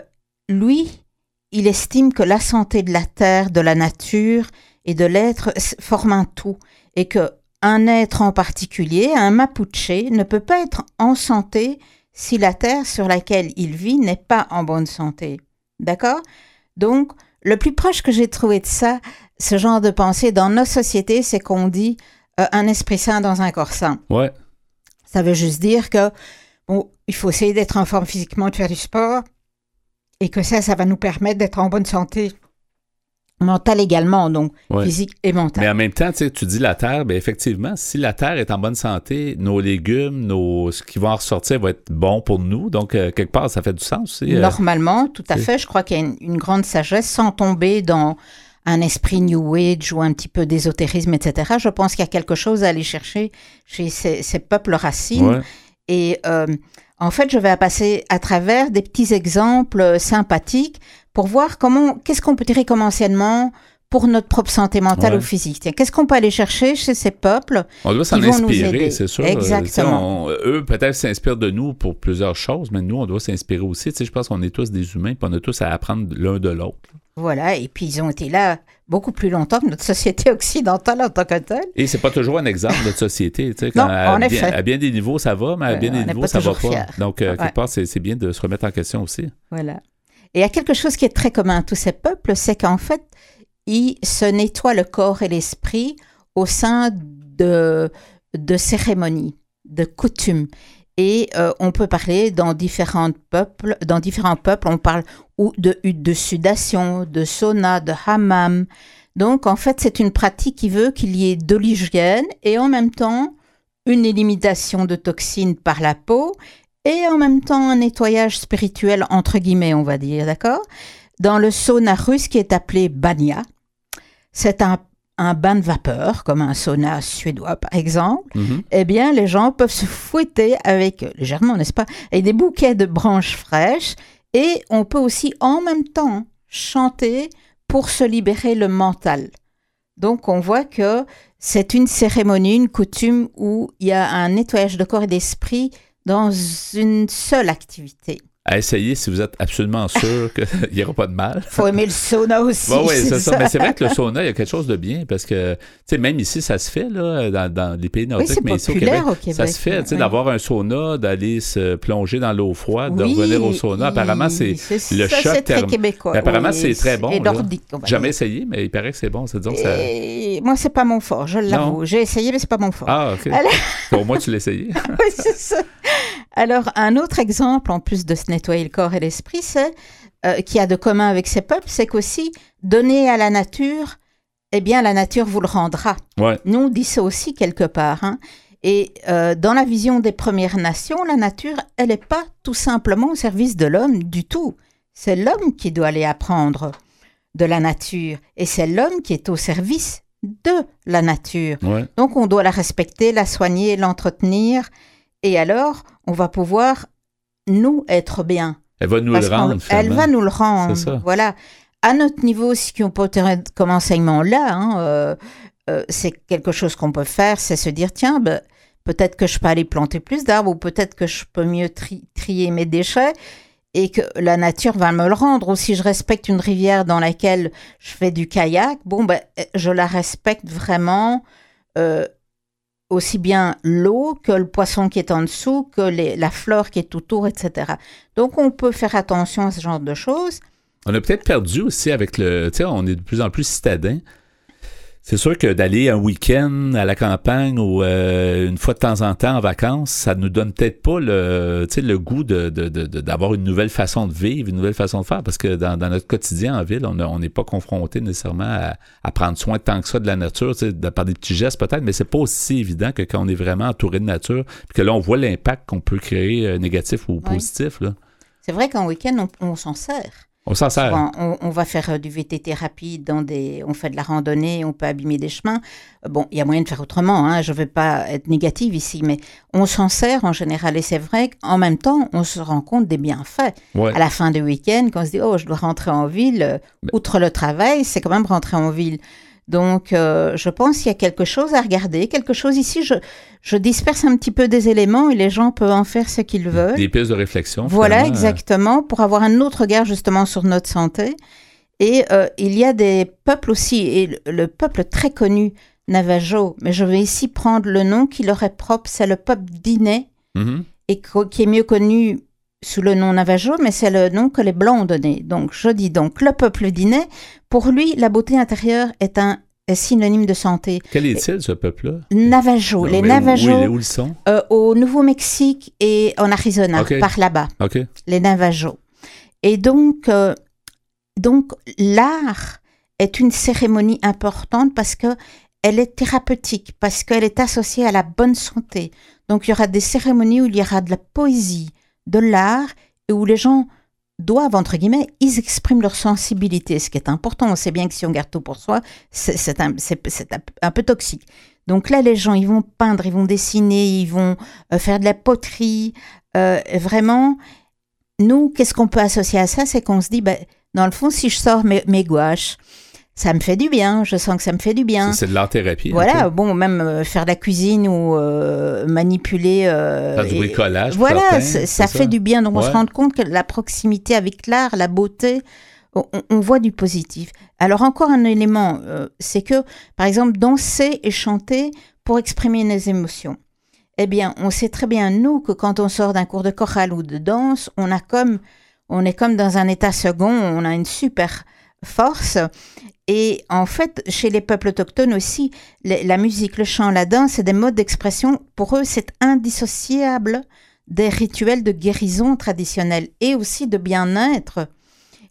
lui, il estime que la santé de la terre, de la nature et de l'être forment un tout et que un être en particulier, un mapuche, ne peut pas être en santé si la terre sur laquelle il vit n'est pas en bonne santé. D'accord? Donc, le plus proche que j'ai trouvé de ça, ce genre de pensée dans nos sociétés, c'est qu'on dit euh, un esprit sain dans un corps sain. Ouais. Ça veut juste dire que, bon, il faut essayer d'être en forme physiquement, de faire du sport, et que ça, ça va nous permettre d'être en bonne santé mental également, donc physique et mental. Mais en même temps, tu dis la terre, bien effectivement, si la terre est en bonne santé, nos légumes, nos, ce qui va en ressortir va être bon pour nous. Donc, euh, quelque part, ça fait du sens. Euh. Normalement, tout à fait. Je crois qu'il y a une, grande sagesse sans tomber dans un esprit New Age ou un petit peu d'ésotérisme, etc. Je pense qu'il y a quelque chose à aller chercher chez ces, peuples racines. Et euh, en fait, je vais passer à travers des petits exemples sympathiques pour voir comment, qu'est-ce qu'on peut tirer comme enseignement pour notre propre santé mentale ou physique. Qu'est-ce qu'on peut aller chercher chez ces peuples On doit s'en inspirer, c'est sûr. Exactement. eux, peut-être s'inspirent de nous pour plusieurs choses, mais nous, on doit s'inspirer aussi. Tu sais, je pense qu'on est tous des humains, puis on a tous à apprendre l'un de l'autre. Voilà, et puis ils ont été là beaucoup plus longtemps que notre société occidentale en tant que telle. Et c'est pas toujours un exemple de notre société. Tu sais, non, à, bien, à, bien, des niveaux, ça va, mais à bien des niveaux, ça va pas. Donc, euh, quelque part, c'est bien de se remettre en question aussi. Voilà. Et il y a quelque chose qui est très commun à tous ces peuples, c'est qu'en fait, ils se nettoient le corps et l'esprit au sein de, de cérémonies, de coutumes. Et euh, on peut parler dans différents peuples, dans différents peuples, on parle ou de de sudation, de sauna, de hammam. Donc en fait, c'est une pratique qui veut qu'il y ait de l'hygiène et en même temps une élimination de toxines par la peau et en même temps un nettoyage spirituel entre guillemets, on va dire, d'accord? Dans le sauna russe qui est appelé banya. C'est un, bain de vapeur, comme un sauna suédois par exemple. Mhm. Eh bien, les gens peuvent se fouetter avec, légèrement, n'est-ce pas, avec des bouquets de branches fraîches. Et on peut aussi en même temps chanter pour se libérer le mental. Donc on voit que c'est une cérémonie, une coutume où il y a un nettoyage de corps et d'esprit dans une seule activité à essayer si vous êtes absolument sûr qu'il n'y aura pas de mal. faut aimer le sauna aussi. oui, c'est ça. Mais c'est vrai que le sauna, il y a quelque chose de bien parce que, tu sais, même ici, ça se fait, là, dans, les pays nordiques, mais ici au Québec, ça se fait, tu sais, d'avoir un sauna, d'aller se plonger dans l'eau froide, de revenir au sauna. Apparemment, c'est le ça, choc très québécois. Apparemment, c'est très bon. Et nordique, Jamais essayé, mais il paraît que c'est bon. C'est donc ça... Moi, c'est pas mon fort, je l'avoue. J'ai essayé, mais c'est pas mon fort. Ah, OK. Alors... Au moins, tu l'as essayé. oui, c'est ça. Alors, un autre exemple, en plus de se nettoyer le corps et l'esprit, c'est euh, qui a de commun avec ces peuples, c'est qu'aussi donner à la nature, eh bien, la nature vous le rendra. Nous, on dit ça aussi quelque part. Hein. Et euh, dans la vision des Premières Nations, la nature, elle n'est pas tout simplement au service de l'homme du tout. C'est l'homme qui doit aller apprendre de la nature. Et c'est l'homme qui est au service de la nature. Donc on doit la respecter, la soigner, l'entretenir. Et alors, on va pouvoir, nous, être bien. Elle va nous le rendre. Elle va nous le rendre. Voilà. À notre niveau, ce qu'on peut comme enseignement-là, hein, euh, euh, c'est quelque chose qu'on peut faire, c'est se dire, tiens, ben, peut-être que je peux aller planter plus d'arbres ou peut-être que je peux mieux trier mes déchets et que la nature va me le rendre. Ou si je respecte une rivière dans laquelle je fais du kayak, bon, ben, je la respecte vraiment. Euh, aussi bien l'eau que le poisson qui est en dessous, que la fleur qui est autour, etc. Donc, on peut faire attention à ce genre de choses. On a peut-être perdu aussi avec le... Tu sais, on est de plus en plus citadin. C'est sûr que d'aller un week-end à la campagne ou euh, une fois de temps en temps en vacances, ça nous donne peut-être pas le, le goût de, d'avoir une nouvelle façon de vivre, une nouvelle façon de faire, parce que dans, notre quotidien en ville, on n'est pas confronté nécessairement à, prendre soin tant que ça de la nature, de, par des petits gestes peut-être, mais c'est pas aussi évident que quand on est vraiment entouré de nature, puis que là, on voit l'impact qu'on peut créer, euh, négatif ou positif. Là. C'est vrai qu'en week-end, on s'en sert. On s'en sert. on, va faire euh, du VTT rapide, dans des, on fait de la randonnée, on peut abîmer des chemins. Bon, il y a moyen de faire autrement, hein, je ne veux pas être négative ici, mais on s'en sert en général. Et c'est vrai qu'en même temps, on se rend compte des bienfaits. À la fin du week-end, quand on se dit, oh, je dois rentrer en ville, euh, outre le travail, c'est quand même rentrer en ville. Donc, euh, je pense qu'il y a quelque chose à regarder, quelque chose ici. Je, je disperse un petit peu des éléments et les gens peuvent en faire ce qu'ils veulent. Des pistes de réflexion. Voilà, exactement, pour avoir un autre regard justement sur notre santé. Et euh, il y a des peuples aussi, et le, peuple très connu, Navajo, mais je vais ici prendre le nom qui leur est propre, c'est le peuple Diné, mm-hmm. et qui est mieux connu sous le nom Navajo, mais c'est le nom que les Blancs ont donné. Donc, je dis donc le peuple Diné. Pour lui, la beauté intérieure est un synonyme de santé. Quel est-il, ce peuple-là? Navajo. les Navajo. Où, ils sont? Euh, au Nouveau-Mexique et en Arizona, par là-bas. Les Navajo. Et donc, euh, donc l'art est une cérémonie importante parce que elle est thérapeutique, parce qu'elle est associée à la bonne santé. Donc, il y aura des cérémonies où il y aura de la poésie, de l'art et où les gens doivent, entre guillemets, ils expriment leur sensibilité, ce qui est important. On sait bien que si on garde tout pour soi, c'est un, un, peu toxique. Donc là, les gens, ils vont peindre, ils vont dessiner, ils vont euh, faire de la poterie. Euh, vraiment, nous, qu'est-ce qu'on peut associer à ça? C'est qu'on se dit, ben, dans le fond, si je sors mes, mes gouaches, ça me fait du bien, je sens que ça me fait du bien. C'est de l'art-thérapie. Voilà, bon, même euh, faire de la cuisine ou euh, manipuler. Euh, faire du bricolage. Voilà, ça, fait du bien. Donc on se rend compte que la proximité avec l'art, la beauté, on, voit du positif. Alors encore un élément, c'est que, par exemple, danser et chanter pour exprimer nos émotions. Eh bien, on sait très bien, nous, que quand on sort d'un cours de chorale ou de danse, on a comme, on est comme dans un état second, on a une super force et en fait, chez les peuples autochtones aussi, la musique, le chant, la danse, c'est des modes d'expression. Pour eux, c'est indissociable des rituels de guérison traditionnels et aussi de bien-être.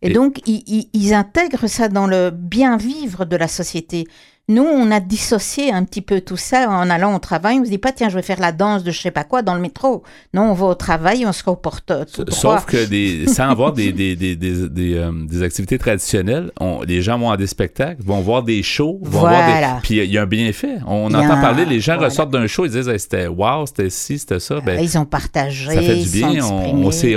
Et, donc, ils, intègrent ça dans le bien-vivre de la société. Nous, on a dissocié un petit peu tout ça en allant au travail. On se dit pas, tiens, je vais faire la danse de je sais pas quoi dans le métro. Non, on va au travail, on se tout droit. Sauf que des, sans avoir des, des, des, des, euh, des activités traditionnelles, on, les gens vont à des spectacles, vont voir des shows, vont voir des... Puis il y a un bienfait. On entend parler, les gens ressortent d'un show, ils disent c'était wow, c'était ci, c'était ça. Ben, ils ont partagé. Ça fait du bien. On, on, sait,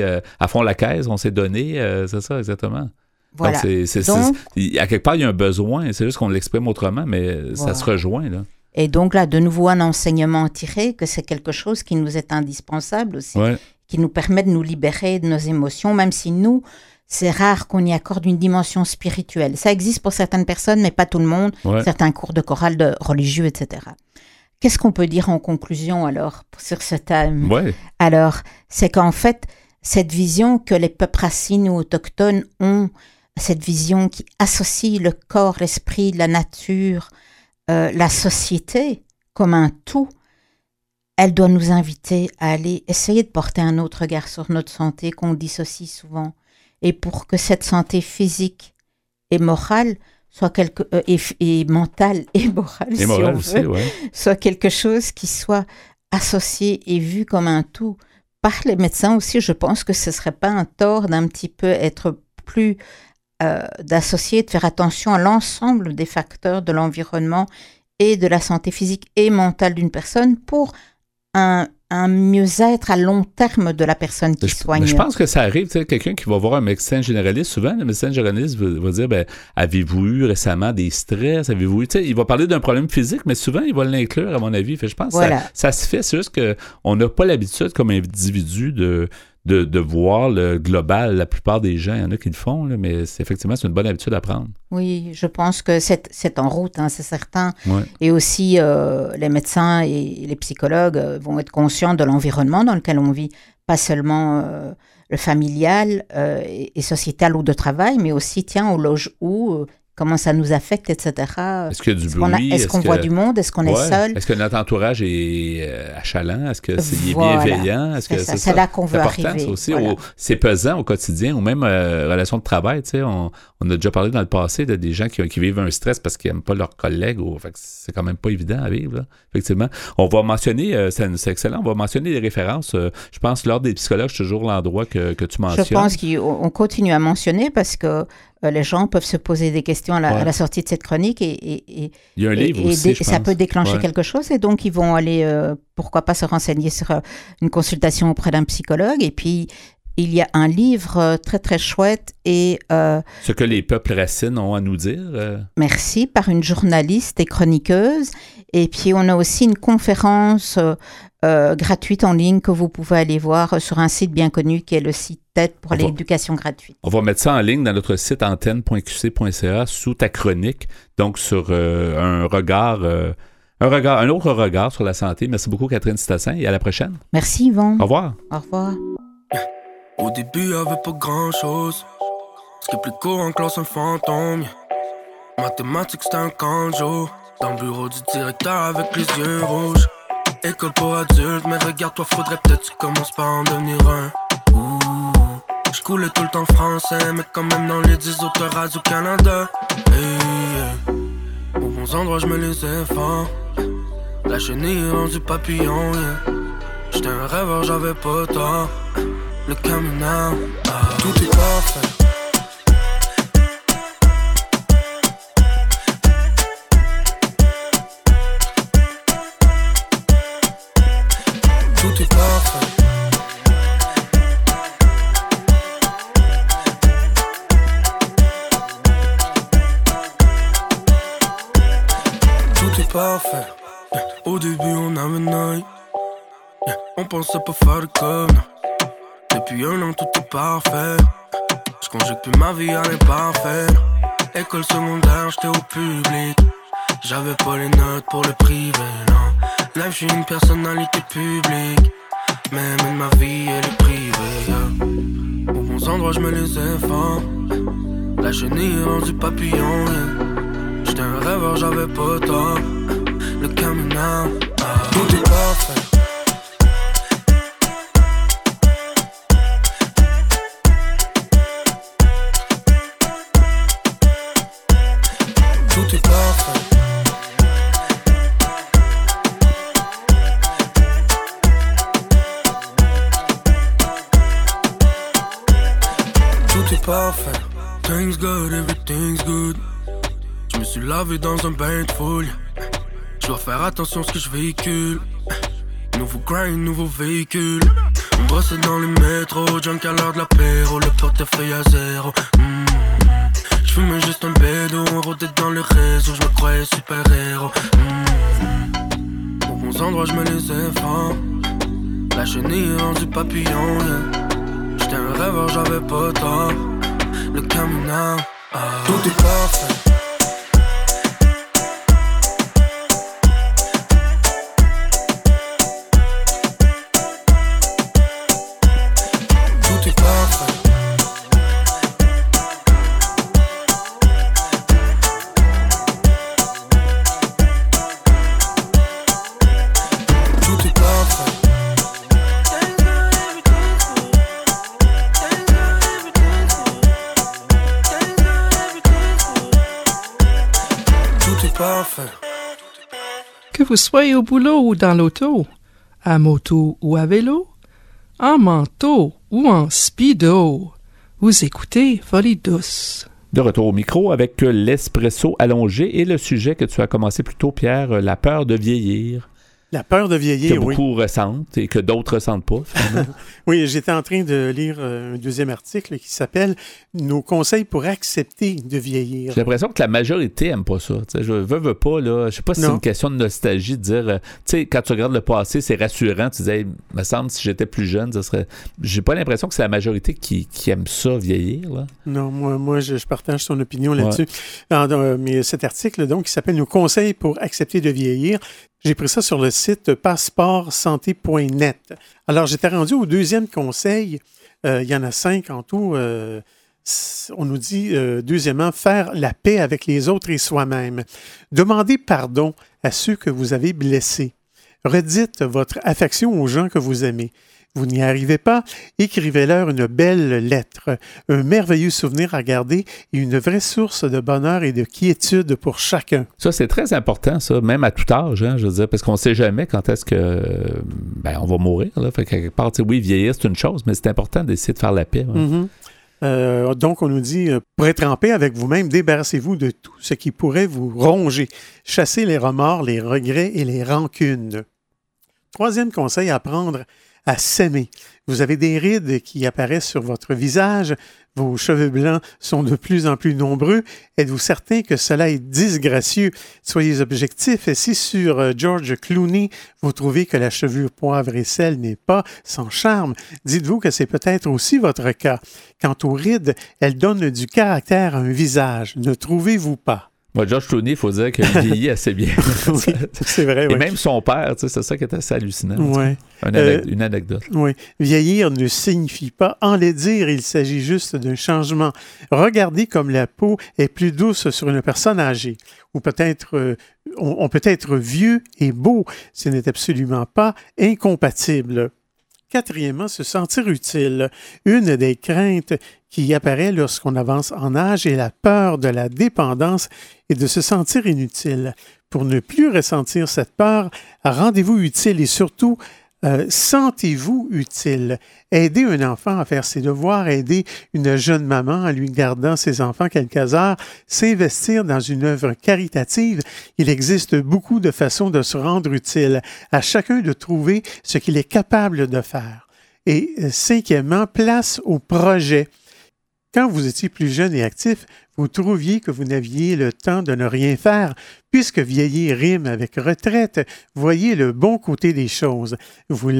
euh, à fond la caisse, on s'est donné. Euh, c'est ça, exactement. Voilà. à quelque part, il y a un besoin. C'est juste qu'on l'exprime autrement, mais ça se rejoint. Là. Et donc là, de nouveau, un enseignement tiré, que c'est quelque chose qui nous est indispensable aussi, qui nous permet de nous libérer de nos émotions, même si nous, c'est rare qu'on y accorde une dimension spirituelle. Ça existe pour certaines personnes, mais pas tout le monde. Certains cours de chorale de religieux, etc. Qu'est-ce qu'on peut dire en conclusion alors sur ce thème? Alors, c'est qu'en fait, cette vision que les peuples racines ou autochtones ont cette vision qui associe le corps, l'esprit, la nature, euh, la société comme un tout, elle doit nous inviter à aller essayer de porter un autre regard sur notre santé qu'on dissocie souvent. Et pour que cette santé physique et morale soit quelque euh, et, mentale et morale, si on veut, soit quelque chose qui soit associé et vu comme un tout par les médecins aussi. Je pense que ce serait pas un tort d'un petit peu être plus euh, d'associer, de faire attention à l'ensemble des facteurs de l'environnement et de la santé physique et mentale d'une personne pour un, mieux-être à long terme de la personne qui soigne. Je pense que ça arrive, quelqu'un qui va voir un médecin généraliste, souvent le médecin généraliste va, dire ben, Avez-vous eu récemment des stress? Avez-vous eu Il va parler d'un problème physique, mais souvent il va l'inclure, à mon avis. je pense que ça, ça, se fait, c'est juste qu'on n'a pas l'habitude comme individu de de, voir le global. La plupart des gens, il y en a qui le font, mais effectivement, c'est une bonne habitude à prendre. Oui, je pense que c'est en route, hein, c'est certain. Et aussi, euh, les médecins et les psychologues euh, vont être conscients de l'environnement dans lequel on vit, pas seulement euh, le familial et, et, sociétal ou de travail, mais aussi, tiens, au loge où comment ça nous affecte, etc. Est-ce qu'il y a du bruit? Est-ce qu'on voit du monde? Est-ce qu'on est seul? Est-ce que notre entourage est euh, achalant? Est-ce que c'est bienveillant? Est-ce que c'est là qu'on veut arriver. aussi. C'est pesant au quotidien ou même euh, relation de travail. Tu sais, on, a déjà parlé dans le passé de des gens qui, vivent un stress parce qu'ils n'aiment pas leurs collègues. Ou, c'est quand même pas évident à vivre. effectivement. On va mentionner, euh, c'est excellent, on va mentionner les références. je pense lors des psychologues, c'est toujours l'endroit que, que tu mentionnes. Je pense qu'on continue à mentionner parce que euh, les gens peuvent se poser des questions à la, sortie de cette chronique et, Il y a un livre aussi, ça peut déclencher quelque chose et donc ils vont aller, euh, pourquoi pas se renseigner sur euh, une consultation auprès d'un psychologue et puis il y a un livre très très chouette et... Ce que les peuples racines ont à nous dire. Merci, par une journaliste et chroniqueuse. Et puis on a aussi une conférence euh, gratuite en ligne que vous pouvez aller voir sur un site bien connu qui est le site TED pour l'éducation gratuite. On va mettre ça en ligne dans notre site antenne.qc.ca sous ta chronique, donc sur euh, un regard. Euh, un regard, un autre regard sur la santé. Merci beaucoup, Catherine Stassin, et à la prochaine. Merci, Yvon. Au revoir. Au revoir. Au début, il avait pas grand chose. Ce qui est plus court en classe, un fantôme. Mathématiques, c'était un canjo. Dans le bureau du directeur avec les yeux rouges. École pour adultes, mais regarde-toi, faudrait peut-être que tu commences par en devenir un. Je coulais tout le temps français, mais quand même dans les 10 autres races du Canada. Hey, Aux bons endroits, je me les forts. La chenille rendue papillon, yeah. J'étais un rêveur, j'avais pas tort. Le coming ah. tout est parfait. Au début, on avait une On pensait pas faire comme. Depuis un an, tout est parfait. Je conjugue plus ma vie à l'imparfait. École secondaire, j'étais au public. J'avais pas les notes pour le privé, non. J'suis une personnalité publique. Mais même ma vie, elle est privée. Aux bons endroits, je me les ai La chenille est rendue papillon, J'étais un rêveur, j'avais pas tort. look at me now. Put it off. parfait. Things good, everything's good. Je me suis lavé dans un bain de foule. Je dois faire attention à ce que je véhicule. Nouveau grind, nouveau véhicule. On bosse dans les métros, junk à l'heure de l'apéro, le portefeuille à zéro. Mm. Je fume juste un bédo, rôdait dans le réseau, je me croyais super héros. Mmh. Au bons endroits, je me les efforts. La chenille rendue papillon. J'étais un rêveur, j'avais pas tort. Le caminant, ah. tout est parfait. Vous soyez au boulot ou dans l'auto, à moto ou à vélo, en manteau ou en speedo, vous écoutez Folie douce. De retour au micro avec l'espresso allongé et le sujet que tu as commencé plus tôt, Pierre, la peur de vieillir. La peur de vieillir, que beaucoup ressentent et que d'autres ressentent pas. oui, j'étais en train de lire euh, un deuxième article qui s'appelle Nos conseils pour accepter de vieillir. J'ai l'impression que la majorité aime pas ça. je veux, veux pas, là. Je sais pas si c'est une question de nostalgie de dire, euh, tu sais, quand tu regardes le passé, c'est rassurant. Tu disais, me semble, si j'étais plus jeune, ça serait. J'ai pas l'impression que c'est la majorité qui, aime ça, vieillir, là. Non, moi, moi je, partage son opinion là-dessus. Mais cet article, donc, qui s'appelle Nos conseils pour accepter de vieillir, j'ai pris ça sur le site passeportsanté.net. Alors, j'étais rendu au deuxième conseil. Euh, il y en a cinq en tout. Euh, on nous dit, euh, deuxièmement, faire la paix avec les autres et soi-même. Demandez pardon à ceux que vous avez blessés. Redites votre affection aux gens que vous aimez. Vous n'y arrivez pas, écrivez-leur une belle lettre, un merveilleux souvenir à garder et une vraie source de bonheur et de quiétude pour chacun. Ça, c'est très important, ça, même à tout âge, hein, je veux dire, parce qu'on ne sait jamais quand est-ce que ben, on va mourir. Là. Fait quelque part, oui, vieillir, c'est une chose, mais c'est important d'essayer de faire la paix. Mm-hmm. Euh, donc, on nous dit, euh, pour être en paix avec vous-même, débarrassez-vous de tout ce qui pourrait vous ronger. Chassez les remords, les regrets et les rancunes. Troisième conseil à prendre à s'aimer. Vous avez des rides qui apparaissent sur votre visage, vos cheveux blancs sont de plus en plus nombreux. Êtes-vous certain que cela est disgracieux? Soyez objectif. Et si sur euh, George Clooney, vous trouvez que la chevure poivre et sel n'est pas sans charme, dites-vous que c'est peut-être aussi votre cas. Quant aux rides, elles donnent du caractère à un visage. Ne trouvez-vous pas? Moi, George Clooney, il faut dire qu'il vieillit assez bien. c'est vrai. Et même son père, c'est ça qui est assez hallucinant. Ouais. Euh, une, anecdote. Oui. Vieillir ne signifie pas enlaidir, il s'agit juste d'un changement. Regardez comme la peau est plus douce sur une personne âgée. Ou peut-être, euh, on peut être vieux et beau. Ce n'est absolument pas incompatible. Quatrièmement, se sentir utile. Une des craintes qui apparaît lorsqu'on avance en âge est la peur de la dépendance et de se sentir inutile. Pour ne plus ressentir cette peur, rendez-vous utile et surtout euh, sentez-vous utile? Aider un enfant à faire ses devoirs, aider une jeune maman en lui gardant ses enfants quelques heures, s'investir dans une œuvre caritative. Il existe beaucoup de façons de se rendre utile, à chacun de trouver ce qu'il est capable de faire. Et euh, cinquièmement, place au projet. Quand vous étiez plus jeune et actif, vous trouviez que vous n'aviez le temps de ne rien faire, puisque vieillir rime avec retraite, voyez le bon côté des choses. Vous,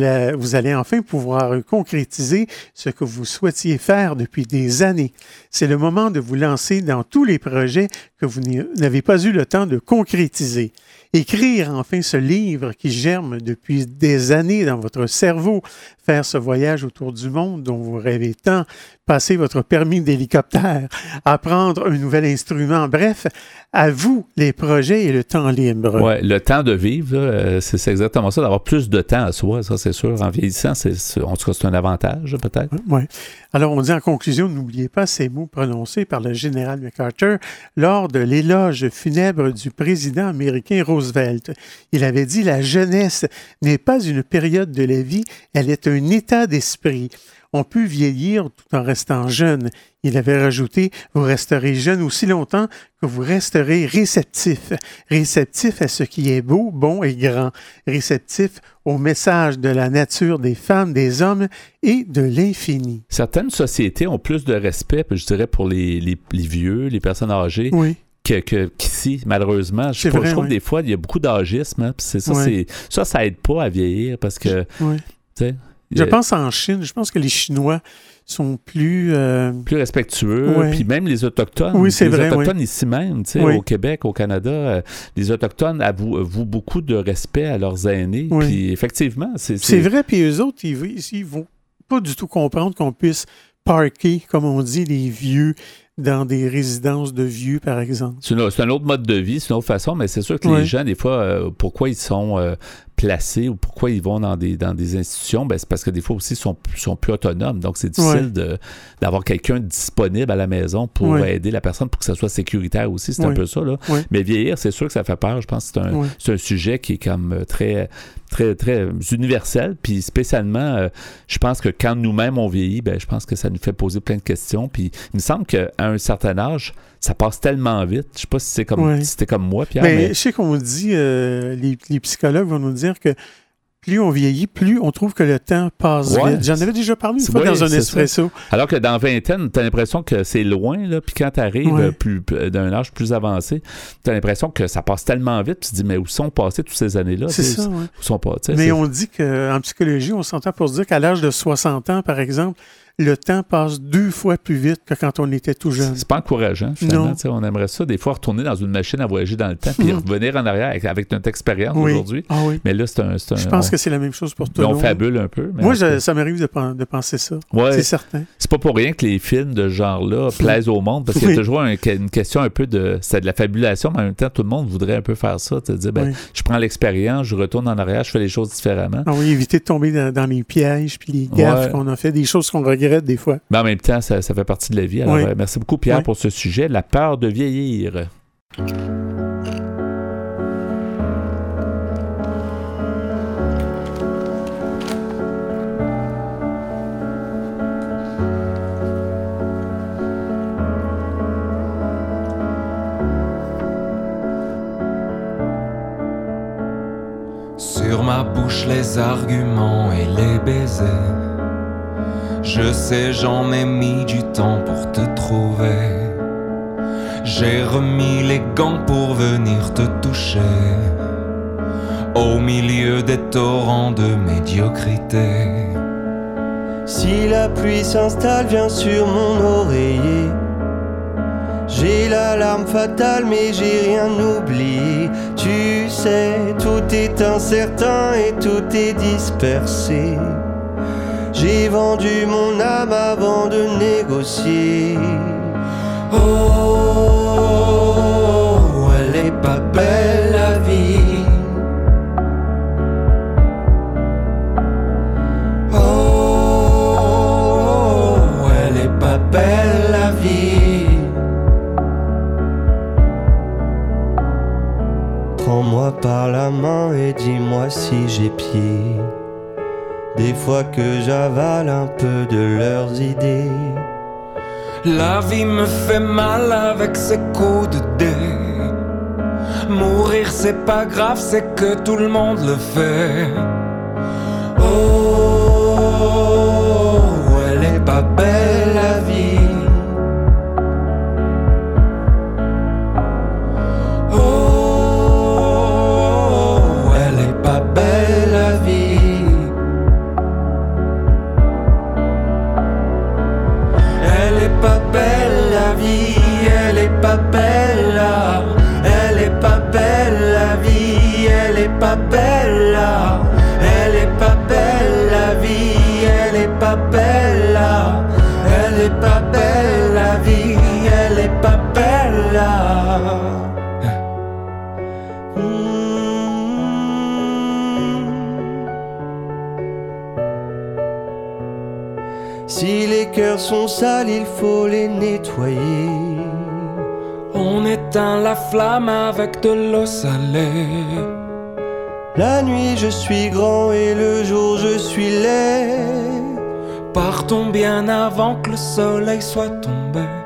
allez enfin pouvoir concrétiser ce que vous souhaitiez faire depuis des années. C'est le moment de vous lancer dans tous les projets que vous n'avez pas eu le temps de concrétiser. Écrire enfin ce livre qui germe depuis des années dans votre cerveau, faire ce voyage autour du monde dont vous rêvez tant, passer votre permis d'hélicoptère, apprendre un nouvel instrument, bref, à vous les projets et le temps libre. Oui, le temps de vivre, euh, c'est exactement ça, d'avoir plus de temps à soi, ça c'est sûr. En vieillissant, c'est, en tout cas, c'est un avantage peut-être. Oui. Alors on dit en conclusion, n'oubliez pas ces mots prononcés par le général MacArthur lors de l'éloge funèbre du président américain Roosevelt. Il avait dit, la jeunesse n'est pas une période de la vie, elle est un état d'esprit. on peut vieillir tout en restant jeune. Il avait rajouté, vous resterez jeune aussi longtemps que vous resterez réceptif, réceptif à ce qui est beau, bon et grand, réceptif au message de la nature des femmes, des hommes et de l'infini. Certaines sociétés ont plus de respect, je dirais, pour les, les, vieux, les personnes âgées. Oui que, qu'ici, malheureusement. Je, trouve, des fois, il y a beaucoup d'âgisme. Hein, ça, ça, ça aide pas à vieillir parce que. Je pense en Chine, je pense que les Chinois sont plus... Euh, plus respectueux, puis même les Autochtones. Oui, c'est vrai. Les Autochtones ici même, au Québec, au Canada, euh, les Autochtones avouent, beaucoup de respect à leurs aînés. Puis effectivement, c'est... C'est vrai, puis eux autres, ils, ils vont pas du tout comprendre qu'on puisse parker, comme on dit, les vieux dans des résidences de vieux, par exemple. C'est un, autre mode de vie, c'est une autre façon, mais c'est sûr que les gens, des fois, euh, pourquoi ils sont placés ou pourquoi ils vont dans des, dans des institutions, ben, c'est parce que des fois aussi, ils sont, sont plus autonomes. Donc, c'est difficile d'avoir quelqu'un disponible à la maison pour aider la personne pour que ça soit sécuritaire aussi. C'est un peu ça. Là. Mais vieillir, c'est sûr que ça fait peur. Je pense que c'est un, un, sujet qui est comme très très, très universel. Puis spécialement, euh, je pense que quand nous-mêmes on vieillit, ben, je pense que ça nous fait poser plein de questions. Puis il me semble qu'à un certain âge, ça passe tellement vite. Je sais pas si c'est comme, c'était comme moi, Pierre. Ben, mais, je sais qu'on dit, euh, les, les, psychologues vont nous dire que plus on vieillit, plus on trouve que le temps passe vite. J'en avais déjà parlé une fois dans un espresso. Alors que dans vingtaine, tu as l'impression que c'est loin, là, puis quand tu arrives plus, d'un âge plus avancé, tu as l'impression que ça passe tellement vite, tu te dis, mais où sont passées toutes ces années-là? C'est ça, Où sont pas, Mais on dit qu'en psychologie, on s'entend pour se dire qu'à l'âge de 60 ans, par exemple, le temps passe deux fois plus vite que quand on était tout jeune. C'est pas encourageant, finalement. On aimerait ça, des fois, retourner dans une machine à voyager dans le temps puis mm. revenir en arrière avec, notre expérience aujourd'hui. Ah oui. Mais là, c'est un, Je pense que c'est la même chose pour tout le monde. On fabule un peu. Moi, ça m'arrive de, penser ça. C'est certain. C'est pas pour rien que les films de ce genre-là plaisent au monde parce qu'il y a toujours une question un peu de. C'est de la fabulation, mais en même temps, tout le monde voudrait un peu faire ça. Te dire, ben, je prends l'expérience, je retourne en arrière, je fais les choses différemment. Ah oui, éviter de tomber dans, les pièges puis les gaffes qu'on a fait, des choses qu'on regrette des fois. Ben, même temps, ça, fait partie de la vie. Alors, euh, merci beaucoup, Pierre, pour ce sujet, la peur de vieillir. Sur ma bouche les arguments et les baisers je sais, j'en ai mis du temps pour te trouver. J'ai remis les gants pour venir te toucher. Au milieu des torrents de médiocrité. Si la pluie s'installe, vient sur mon oreiller. J'ai l'alarme fatale, mais j'ai rien oublié. Tu sais, tout est incertain et tout est dispersé. J'ai vendu mon âme avant de négocier. Oh, elle est pas belle la vie. Oh, elle est pas belle la vie. Prends-moi par la main et dis-moi si j'ai pied. Des fois que j'avale un peu de leurs idées. La vie me fait mal avec ses coups de dé. Mourir c'est pas grave, c'est que tout le monde le fait. De l'eau salée. La nuit je suis grand et le jour je suis laid. partons bien avant que le soleil soit tombé.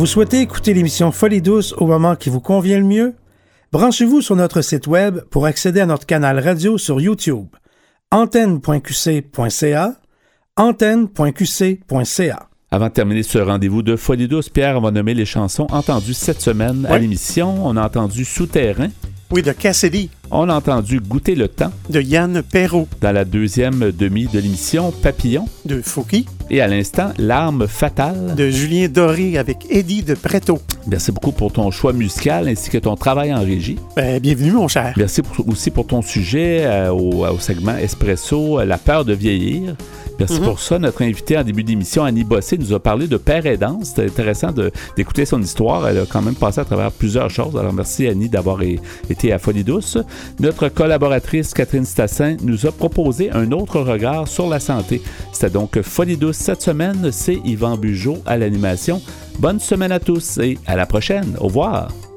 Vous souhaitez écouter l'émission Folie douce au moment qui vous convient le mieux? Branchez-vous sur notre site web pour accéder à notre canal radio sur YouTube. antenne.qc.ca antenne.qc.ca avant de terminer ce rendez-vous de Folie douce, Pierre va nommer les chansons entendues cette semaine à l'émission. On a entendu Souterrain, oui, de Cassidy. On a entendu Goûter le temps. De Yann Perrault. Dans la deuxième demi de l'émission, Papillon. De Fouki. Et à l'instant, L'arme fatale. De Julien Doré avec Eddie de Preto. Merci beaucoup pour ton choix musical ainsi que ton travail en régie. Ben, bienvenue, mon cher. Merci aussi pour ton sujet euh, au, au, segment Espresso, La peur de vieillir. Merci mhm. pour ça. Notre invité en début d'émission, Annie Bossé, nous a parlé de père aidant. C'était intéressant d'écouter son histoire. Elle a quand même passé à travers plusieurs choses. Alors merci Annie d'avoir été à Folie Douce. Notre collaboratrice Catherine Stassin nous a proposé un autre regard sur la santé. C'était donc Folie Douce cette semaine. C'est Yvan Bugeaud à l'animation. Bonne semaine à tous et à la prochaine. Au revoir.